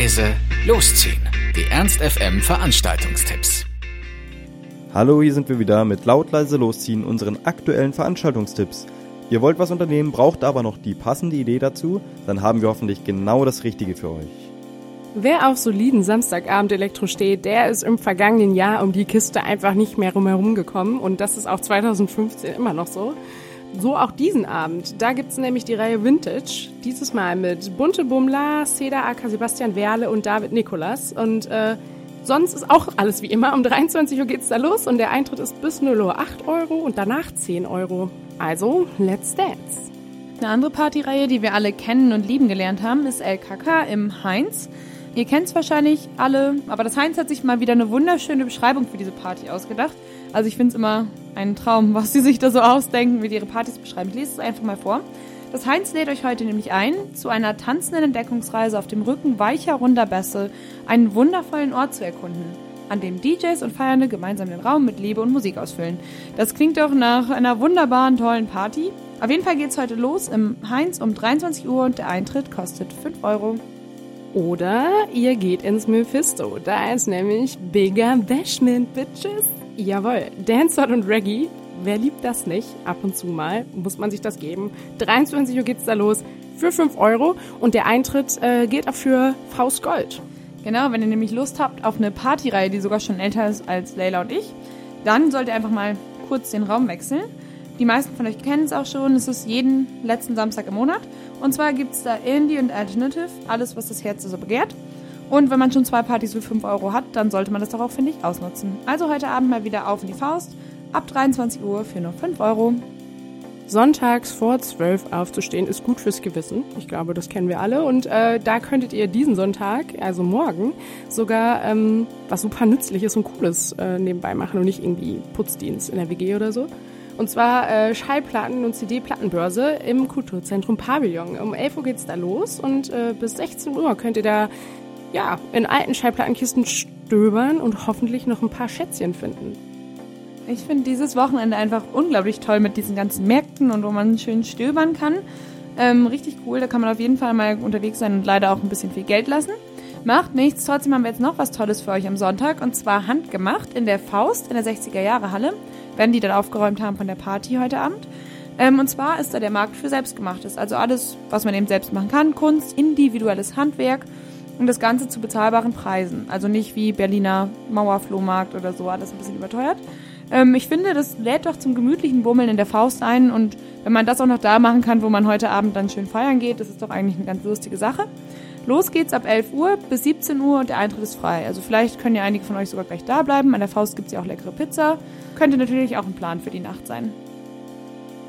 leise, losziehen. Die Ernst FM Veranstaltungstipps. Hallo, hier sind wir wieder mit laut leise losziehen unseren aktuellen Veranstaltungstipps. Ihr wollt was unternehmen, braucht aber noch die passende Idee dazu, dann haben wir hoffentlich genau das Richtige für euch. Wer auf soliden Samstagabend Elektro steht, der ist im vergangenen Jahr um die Kiste einfach nicht mehr rumherum gekommen und das ist auch 2015 immer noch so. So auch diesen Abend. Da gibt's nämlich die Reihe Vintage. Dieses Mal mit Bunte Bummler, Seda aka Sebastian Werle und David Nikolas. Und äh, sonst ist auch alles wie immer. Um 23 Uhr geht's da los und der Eintritt ist bis 0 Uhr 8 Euro und danach 10 Euro. Also, let's dance. Eine andere Partyreihe, die wir alle kennen und lieben gelernt haben, ist LKK im Heinz. Ihr kennt es wahrscheinlich alle, aber das Heinz hat sich mal wieder eine wunderschöne Beschreibung für diese Party ausgedacht. Also ich finde es immer ein Traum, was sie sich da so ausdenken, wie die ihre Partys beschreiben. Ich lese es einfach mal vor. Das Heinz lädt euch heute nämlich ein, zu einer tanzenden Entdeckungsreise auf dem Rücken weicher, runder Bässe einen wundervollen Ort zu erkunden, an dem DJs und Feiernde gemeinsam den Raum mit Liebe und Musik ausfüllen. Das klingt doch nach einer wunderbaren, tollen Party. Auf jeden Fall geht's heute los im Heinz um 23 Uhr und der Eintritt kostet 5 Euro. Oder ihr geht ins Mephisto. Da ist nämlich Bigger Bashment, Bitches. Jawohl, Dancehall und Reggae. Wer liebt das nicht? Ab und zu mal muss man sich das geben. 23 Uhr geht's da los für 5 Euro und der Eintritt äh, geht auch für Faust Gold. Genau, wenn ihr nämlich Lust habt auf eine Partyreihe, die sogar schon älter ist als Leila und ich, dann sollt ihr einfach mal kurz den Raum wechseln. Die meisten von euch kennen es auch schon. Es ist jeden letzten Samstag im Monat. Und zwar gibt es da Indie und Alternative, alles, was das Herz so begehrt. Und wenn man schon zwei Partys für 5 Euro hat, dann sollte man das doch auch, finde ich, ausnutzen. Also heute Abend mal wieder auf in die Faust. Ab 23 Uhr für nur 5 Euro. Sonntags vor 12 aufzustehen ist gut fürs Gewissen. Ich glaube, das kennen wir alle. Und äh, da könntet ihr diesen Sonntag, also morgen, sogar ähm, was super Nützliches und Cooles äh, nebenbei machen und nicht irgendwie Putzdienst in der WG oder so. Und zwar äh, Schallplatten- und CD-Plattenbörse im Kulturzentrum Pavillon. Um 11 Uhr geht's da los und äh, bis 16 Uhr könnt ihr da ja, in alten Schallplattenkisten stöbern und hoffentlich noch ein paar Schätzchen finden. Ich finde dieses Wochenende einfach unglaublich toll mit diesen ganzen Märkten und wo man schön stöbern kann. Ähm, richtig cool, da kann man auf jeden Fall mal unterwegs sein und leider auch ein bisschen viel Geld lassen. Macht nichts, trotzdem haben wir jetzt noch was Tolles für euch am Sonntag und zwar handgemacht in der Faust in der 60er Jahre Halle wenn die dann aufgeräumt haben von der Party heute Abend. Ähm, und zwar ist da der Markt für Selbstgemachtes. Also alles, was man eben selbst machen kann. Kunst, individuelles Handwerk und das Ganze zu bezahlbaren Preisen. Also nicht wie Berliner Mauerflohmarkt oder so, alles ein bisschen überteuert. Ähm, ich finde, das lädt doch zum gemütlichen Bummeln in der Faust ein und wenn man das auch noch da machen kann, wo man heute Abend dann schön feiern geht, das ist doch eigentlich eine ganz lustige Sache. Los geht's ab 11 Uhr bis 17 Uhr und der Eintritt ist frei. Also vielleicht können ja einige von euch sogar gleich da bleiben. An der Faust gibt's ja auch leckere Pizza. Könnte natürlich auch ein Plan für die Nacht sein.